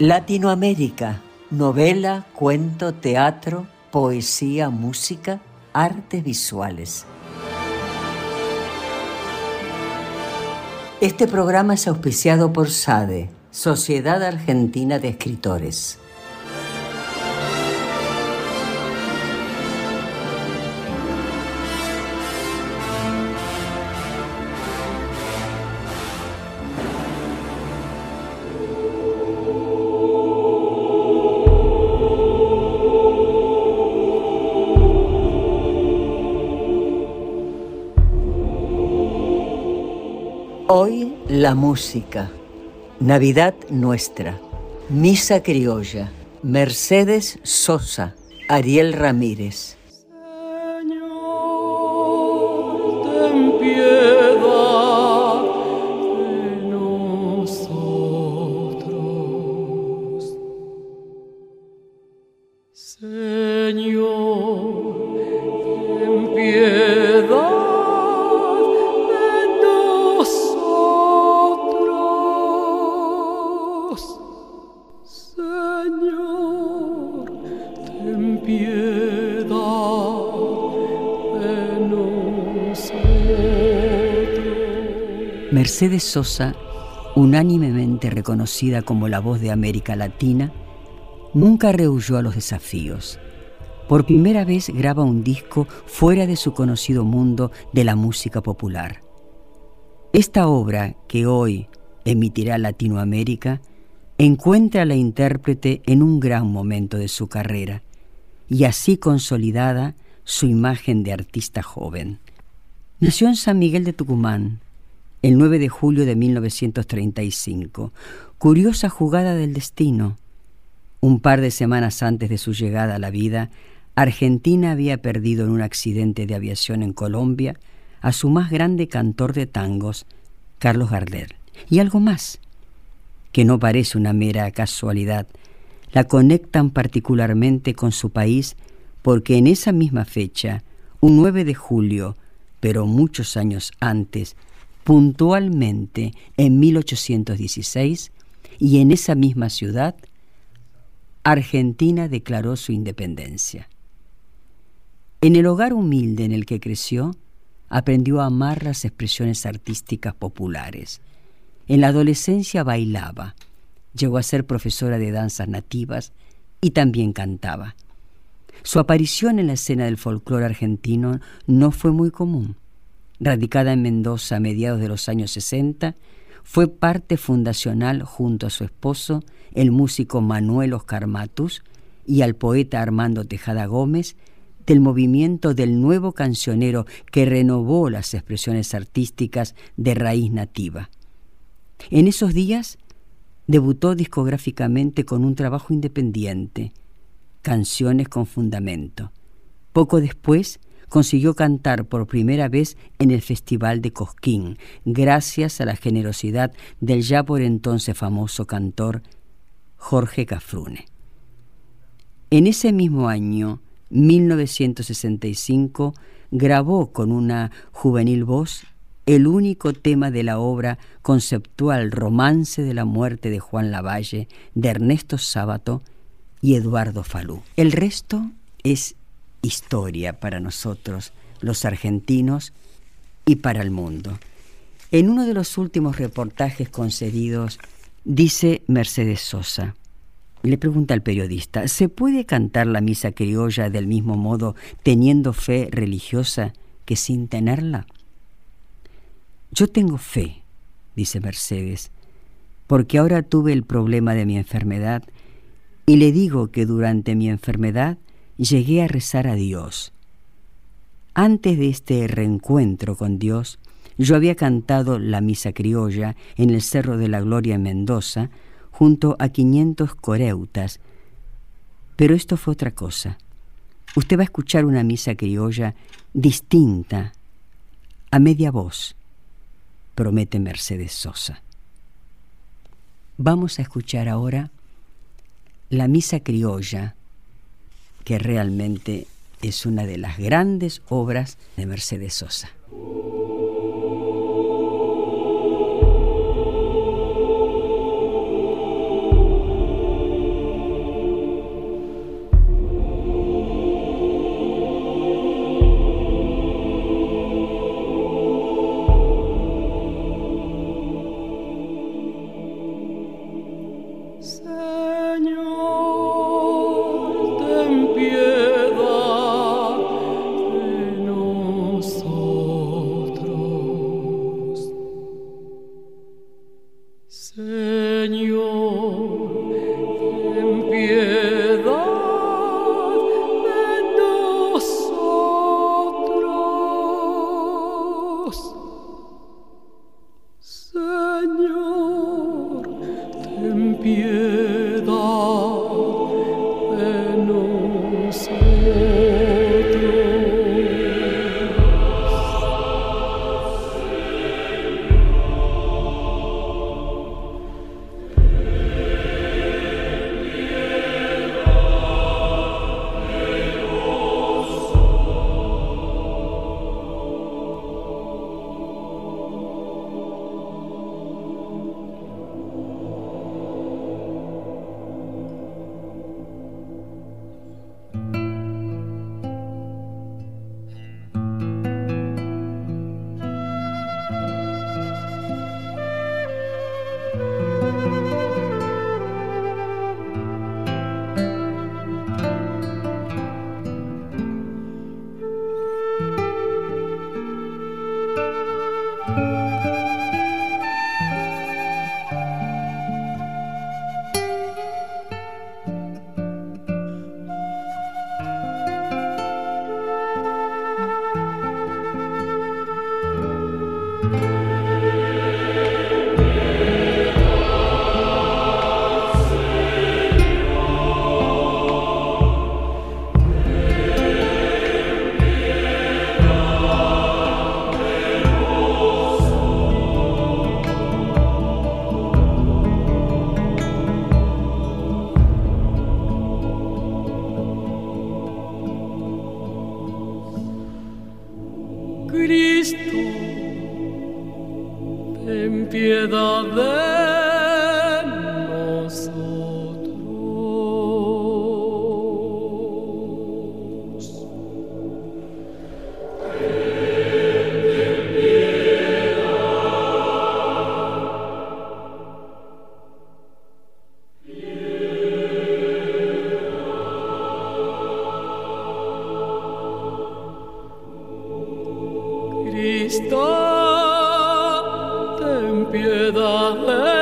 Latinoamérica, novela, cuento, teatro, poesía, música, artes visuales. Este programa es auspiciado por SADE, Sociedad Argentina de Escritores. La música. Navidad nuestra. Misa criolla. Mercedes Sosa. Ariel Ramírez. Mercedes Sosa, unánimemente reconocida como la voz de América Latina, nunca rehuyó a los desafíos. Por primera vez graba un disco fuera de su conocido mundo de la música popular. Esta obra, que hoy emitirá Latinoamérica, encuentra a la intérprete en un gran momento de su carrera y así consolidada su imagen de artista joven. Nació en San Miguel de Tucumán, el 9 de julio de 1935. Curiosa jugada del destino. Un par de semanas antes de su llegada a la vida, Argentina había perdido en un accidente de aviación en Colombia a su más grande cantor de tangos, Carlos Gardel. Y algo más, que no parece una mera casualidad, la conectan particularmente con su país porque en esa misma fecha, un 9 de julio, pero muchos años antes, puntualmente en 1816 y en esa misma ciudad, Argentina declaró su independencia. En el hogar humilde en el que creció, aprendió a amar las expresiones artísticas populares. En la adolescencia bailaba, llegó a ser profesora de danzas nativas y también cantaba. Su aparición en la escena del folclore argentino no fue muy común radicada en Mendoza a mediados de los años 60, fue parte fundacional junto a su esposo, el músico Manuel Oscar Matus, y al poeta Armando Tejada Gómez, del movimiento del nuevo cancionero que renovó las expresiones artísticas de raíz nativa. En esos días debutó discográficamente con un trabajo independiente, Canciones con Fundamento. Poco después consiguió cantar por primera vez en el Festival de Cosquín, gracias a la generosidad del ya por entonces famoso cantor Jorge Cafrune. En ese mismo año, 1965, grabó con una juvenil voz el único tema de la obra conceptual Romance de la muerte de Juan Lavalle, de Ernesto Sábato y Eduardo Falú. El resto es historia para nosotros, los argentinos, y para el mundo. En uno de los últimos reportajes concedidos, dice Mercedes Sosa, le pregunta al periodista, ¿se puede cantar la misa criolla del mismo modo teniendo fe religiosa que sin tenerla? Yo tengo fe, dice Mercedes, porque ahora tuve el problema de mi enfermedad y le digo que durante mi enfermedad llegué a rezar a Dios. Antes de este reencuentro con Dios, yo había cantado la misa criolla en el Cerro de la Gloria en Mendoza, junto a 500 coreutas. Pero esto fue otra cosa. Usted va a escuchar una misa criolla distinta, a media voz, promete Mercedes Sosa. Vamos a escuchar ahora la misa criolla, que realmente es una de las grandes obras de Mercedes Sosa. piedad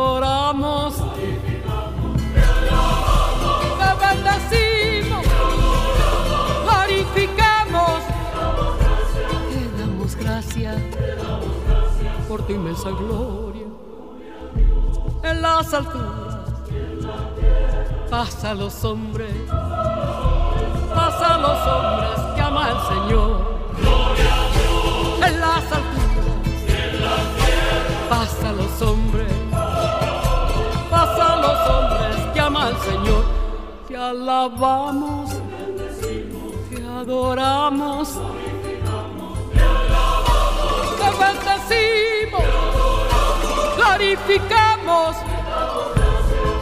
te adoramos, te bendecimos, glorificamos, te damos gracias por tu inmensa gloria. En las alturas pasa los hombres, pasa los hombres que ama el Señor. En las alturas, pasa los hombres, el Señor. Te alabamos, te adoramos, te bendecimos, glorificamos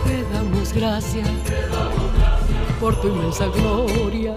te damos gracias por tu inmensa gloria.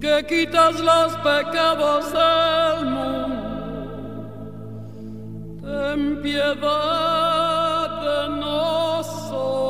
Que quitas los pecados del mundo, ten piedad de nosotros.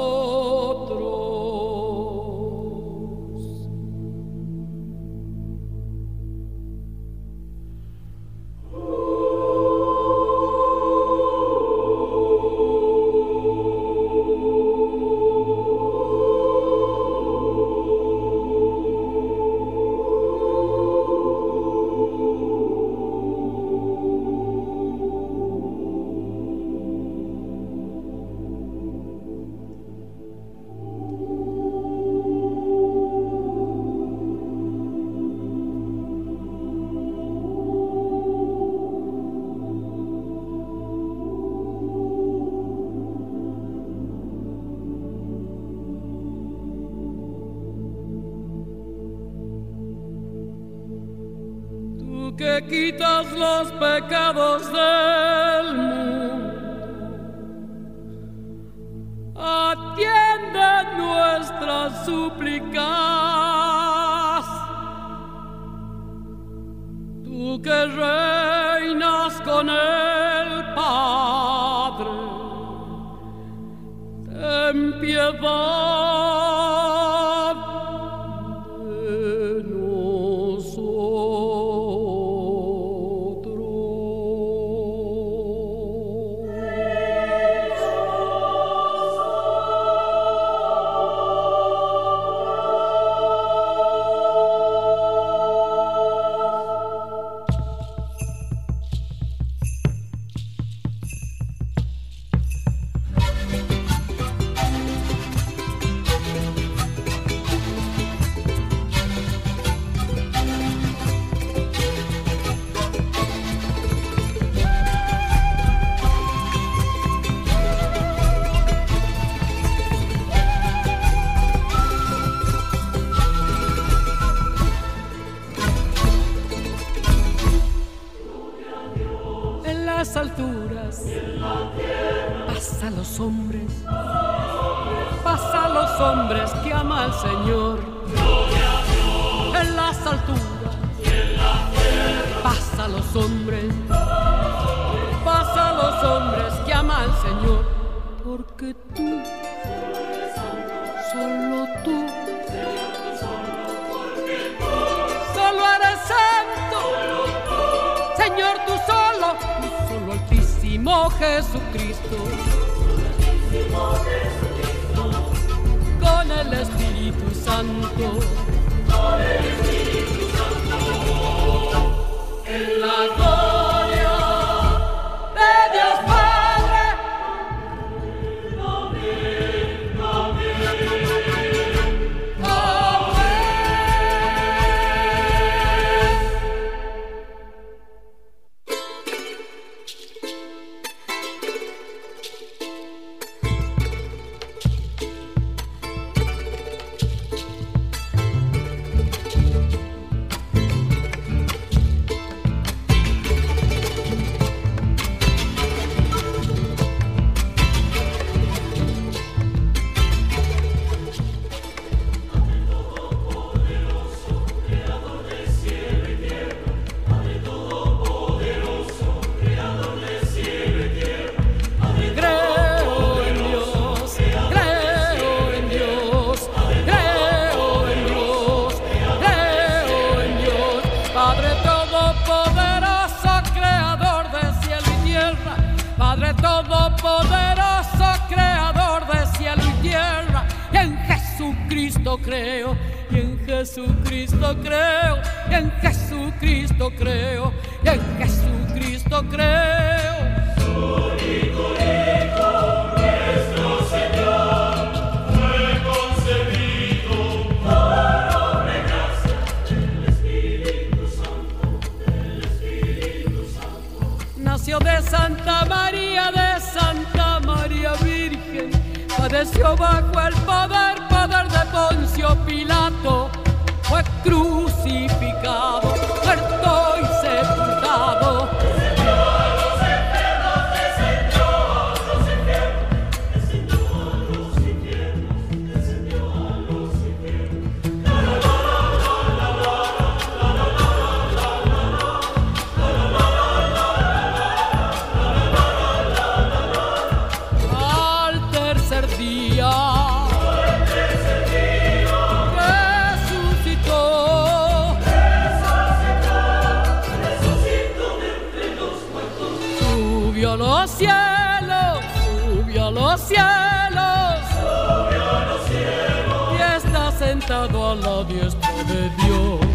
Santos y el perdón de los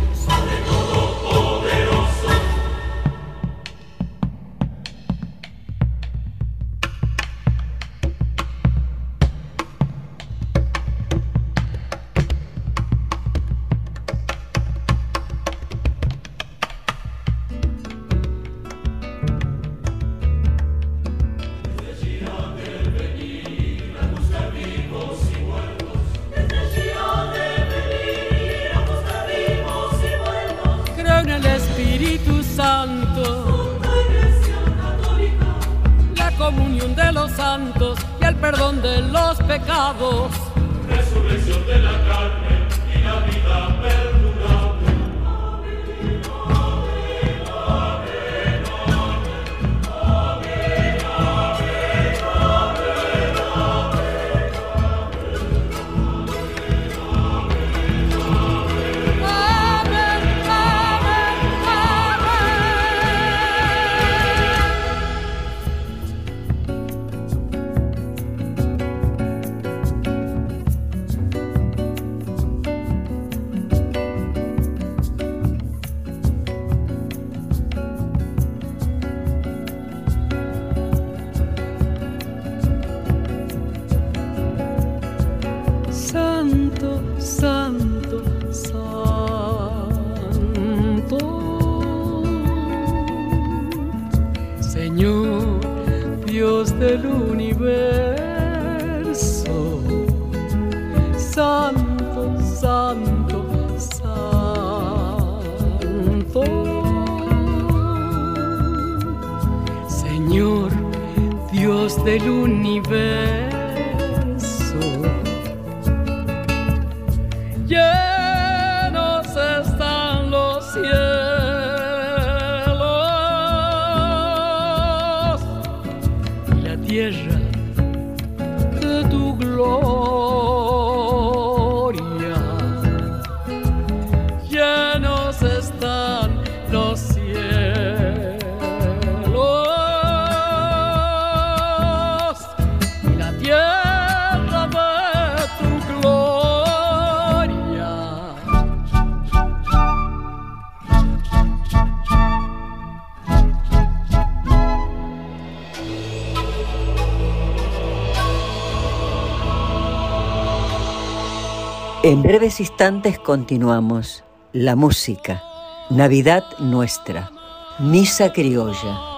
breves instantes continuamos. La música. Navidad nuestra. Misa criolla.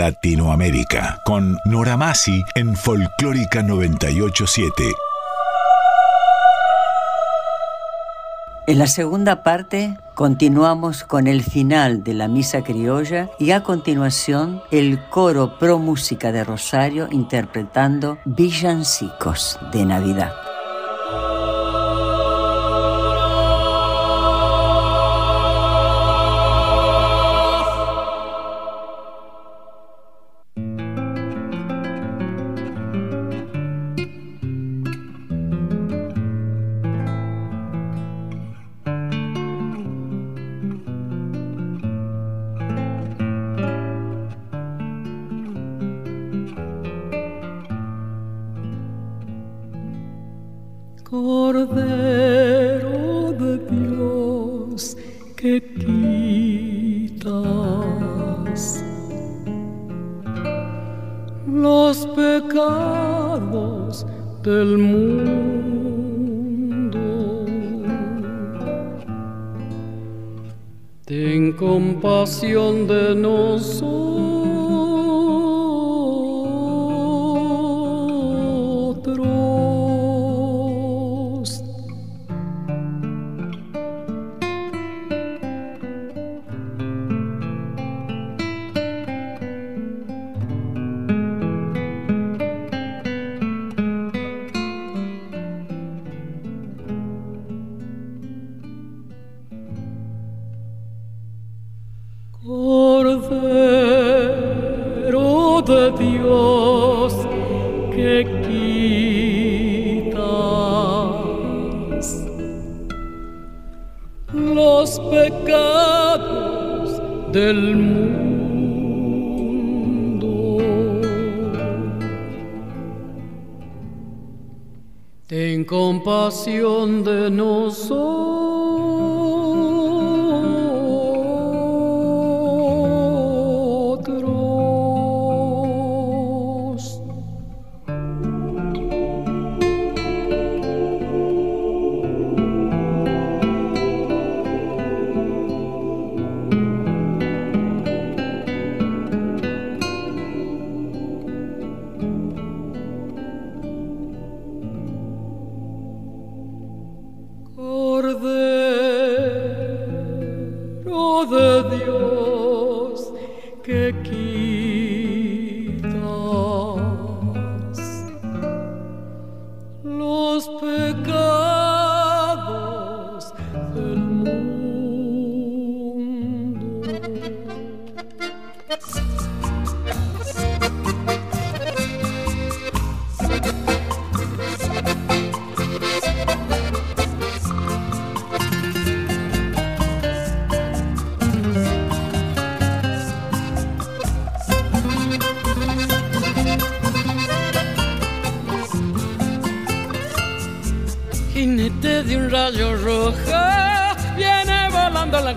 Latinoamérica con Nora Masi en Folclórica 987. En la segunda parte continuamos con el final de la misa criolla y a continuación el coro pro música de Rosario interpretando villancicos de Navidad.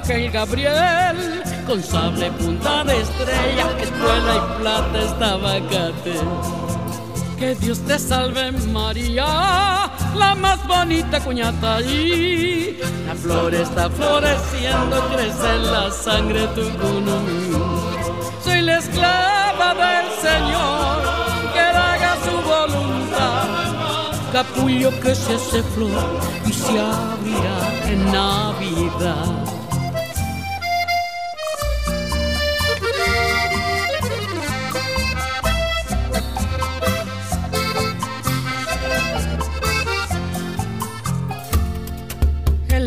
El Gabriel con sable punta de estrella, escuela y plata estaba cate. Que Dios te salve María, la más bonita cuñata y la flor está floreciendo, crece la sangre tu Soy la esclava del Señor, Capullo que se hace flor y se abrirá en Navidad.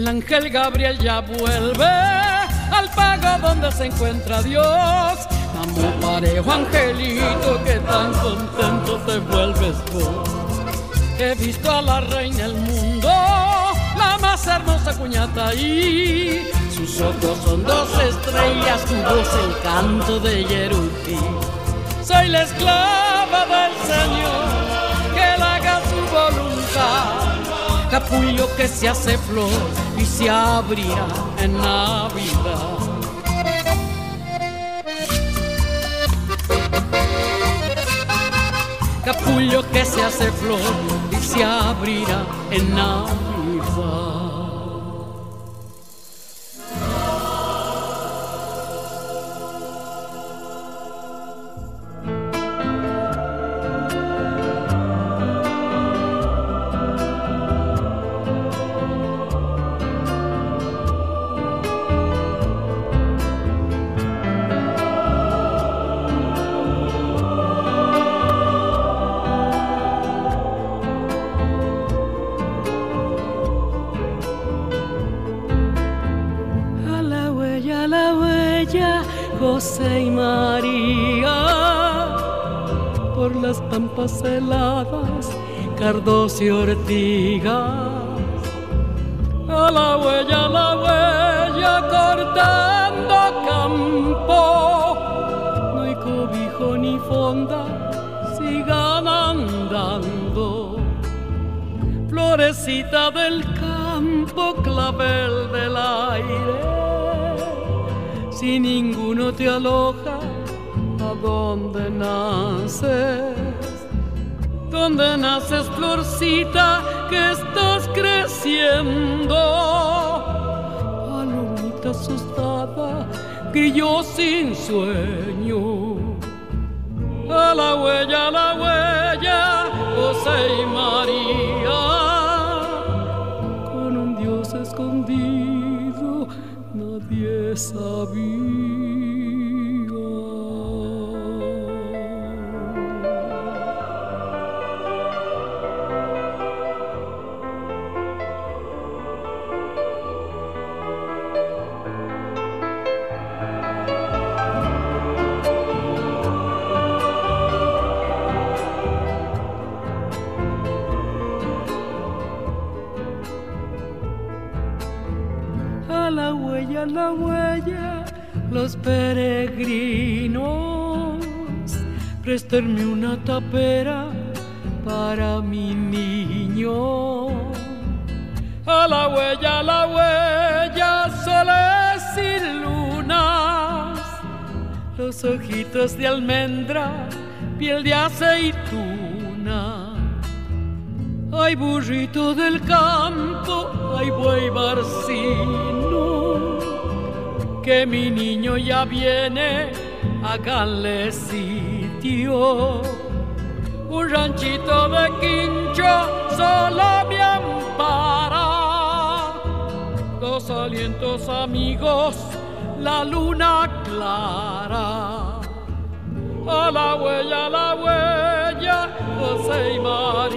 ángel Gabriel ya vuelve al pago donde se encuentra Dios. Amo parejo angelito que tan contento te vuelves vos. He visto a la reina del mundo, la más hermosa cuñata y sus ojos son dos estrellas, tu voz el canto de Yerutí. Soy la esclava del Señor, que él haga su voluntad capullo que se hace flor y se abrirá en Navidad. Capullo que se hace flor se abrirá en Navidad. Y ortigas. A la huella, a la huella, cortando campo. No hay cobijo ni fonda, sigan andando. Florecita del campo, clavel del aire. Si ninguno te aloja, ¿a dónde naces? donde naces florcita que estás creciendo. Palomita asustada, grillo sin sueño. A la huella, a la huella, José y María. Con un Dios escondido, nadie sabía. Préstenme una tapera para mi niño. A la huella, a la huella, soles y lunas. Los ojitos de almendra, piel de aceituna. Hay burrito del campo, hay buey barcino que mi niño ya viene, háganle Un ranchito de quincho solo me ampara. Dos alientos amigos la luna clara. A la huella, a la huella, José y María.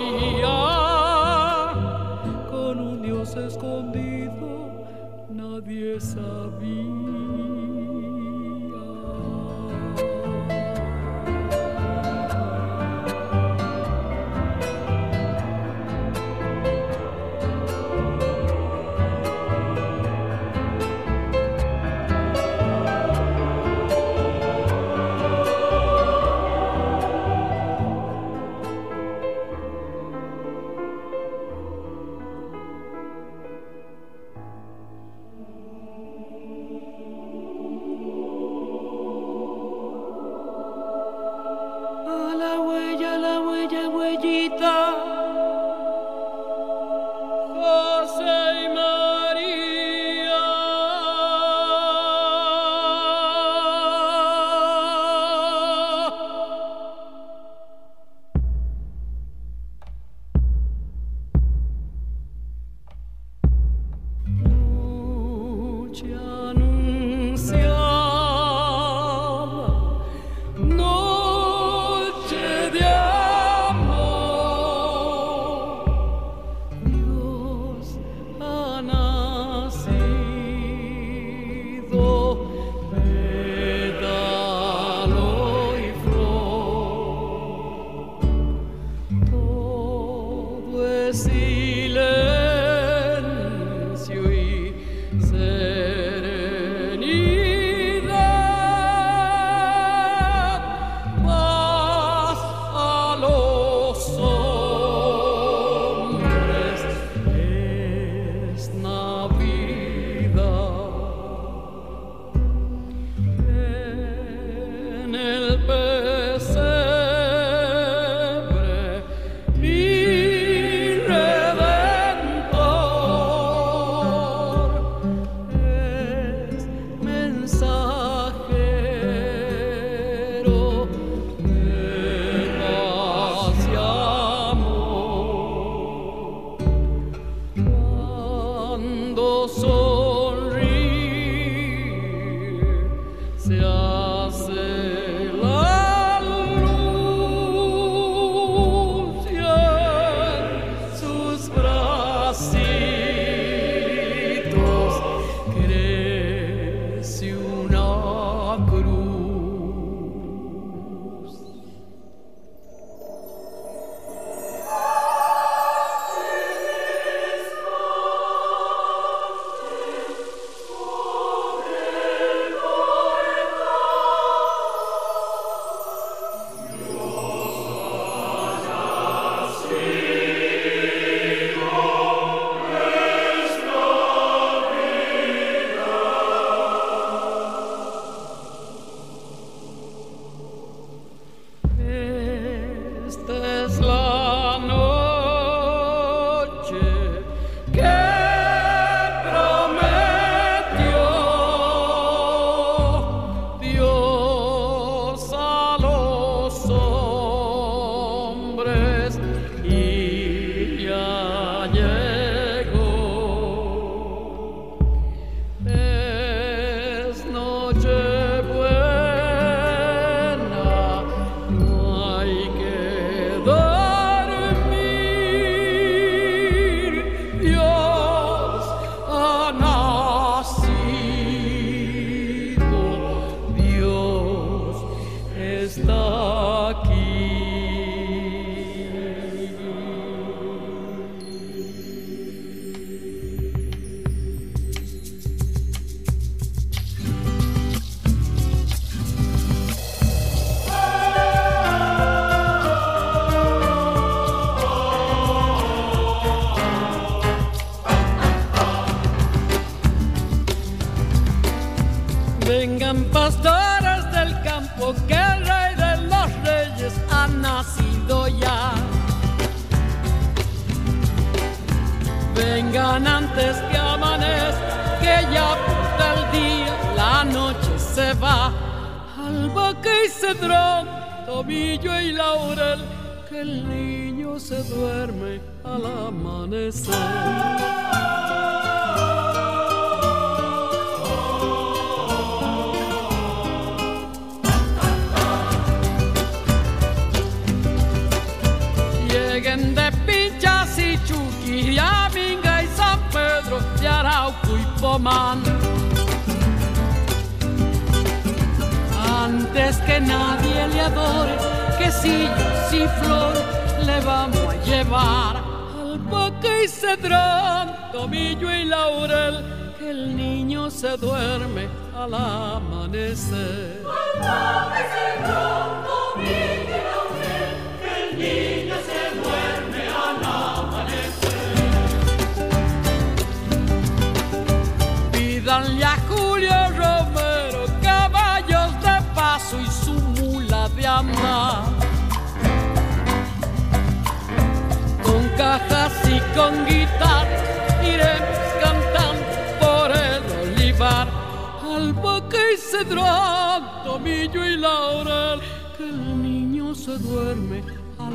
Cedrón, tomillo y laurel, que el niño se duerme al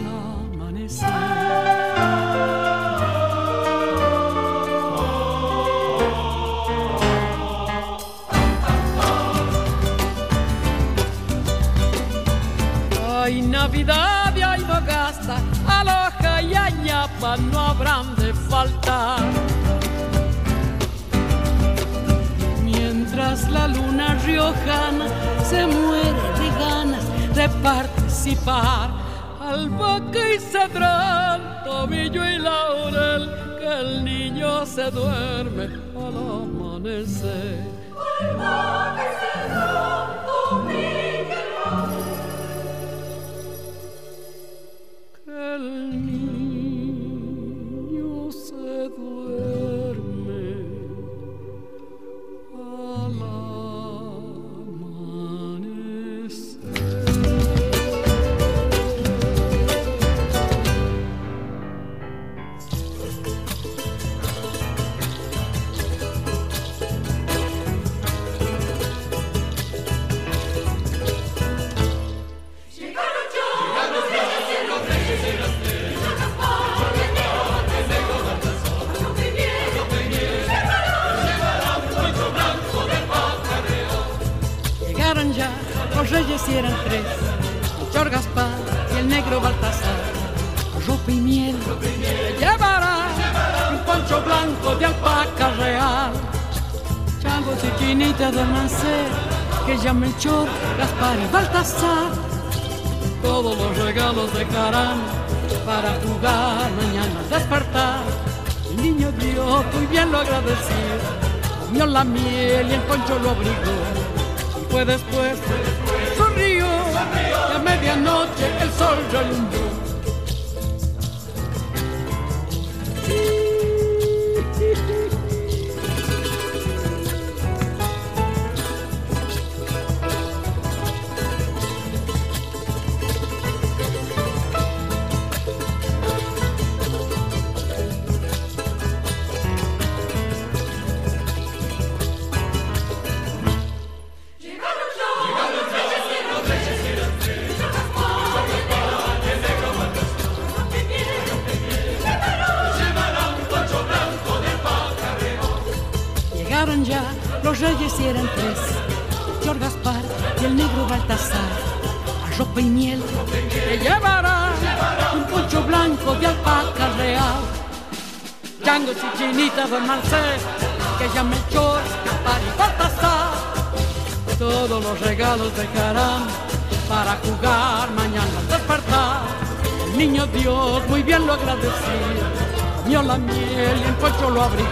amanecer. Ay, Navidad y ay, Bogasta, Aloja y Añapa no habrán de faltar. Riojana se muere de ganas de participar, albahaca y cedrán, tobillo y laurel, que el niño se duerme al amanecer. Y cedrón, eran Gaspar y el negro Baltasar. Ropa y miel le llevará un poncho blanco de alpaca real. Changos y chinitas del Mancé, que ya Melchor, Gaspar y Baltasar. Todos los regalos dejarán para jugar mañana al despertar. El niño dio muy bien lo agradecido, comió la miel y el poncho lo abrigó. Y fue después, medianoche el sol relumbró. Changos y chinitas don Marcel, que ya Melchor, y Baltasar. Todos los regalos dejarán para jugar mañana al despertar. El niño Dios muy bien lo agradeció, comió la miel y el poncho lo abrigó.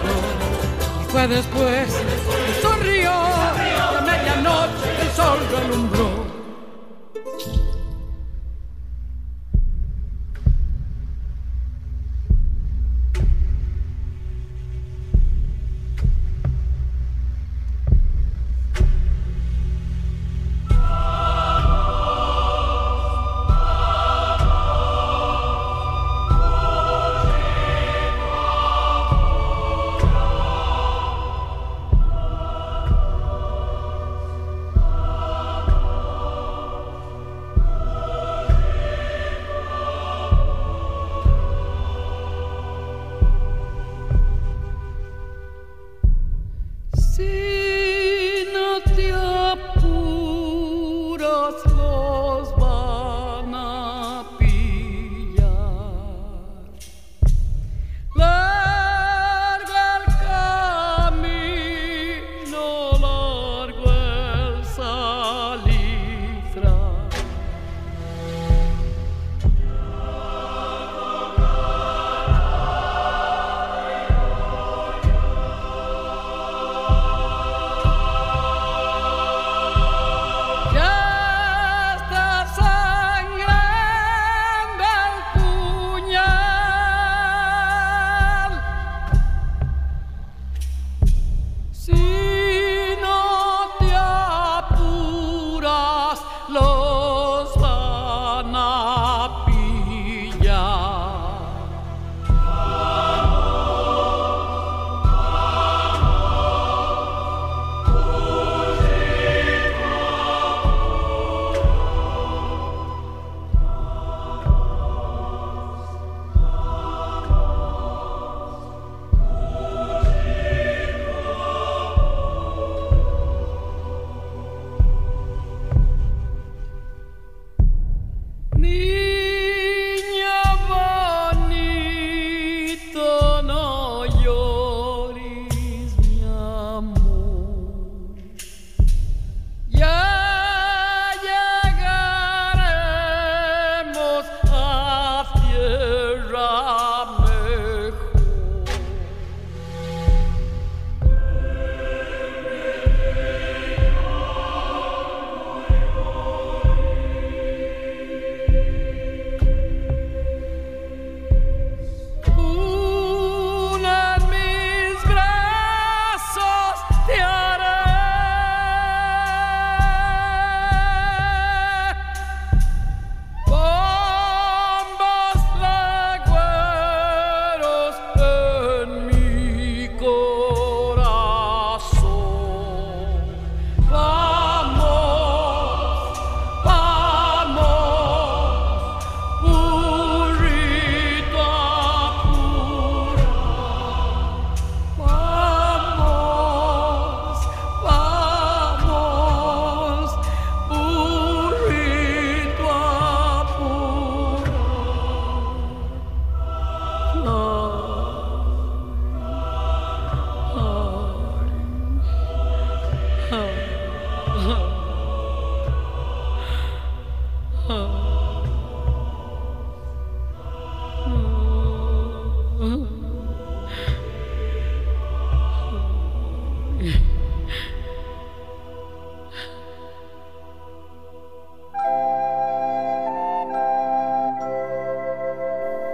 Y fue después que sonrió, y a medianoche el sol relumbró.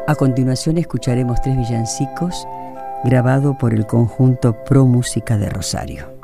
A continuación escucharemos tres villancicos grabado por el conjunto Pro Música de Rosario.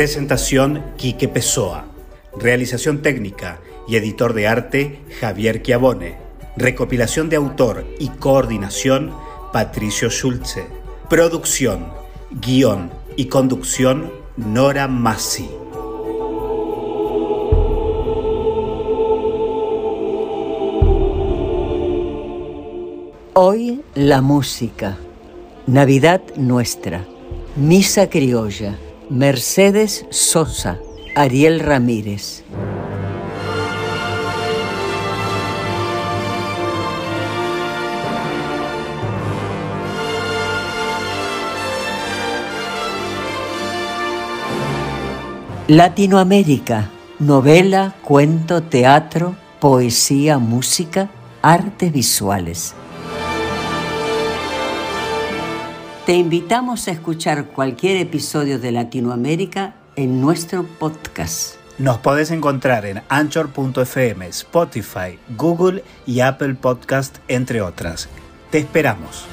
Presentación Quique Pessoa. Realización técnica y editor de arte Javier Chiavone. Recopilación de autor y coordinación Patricio Schulze. Producción, guion y conducción Nora Massi. Hoy la música. Navidad nuestra. Misa criolla. Mercedes Sosa. Ariel Ramírez. Latinoamérica. Novela, cuento, teatro, poesía, música, artes visuales. Te invitamos a escuchar cualquier episodio de Latinoamérica en nuestro podcast. Nos podés encontrar en anchor.fm, Spotify, Google y Apple Podcast, entre otras. Te esperamos.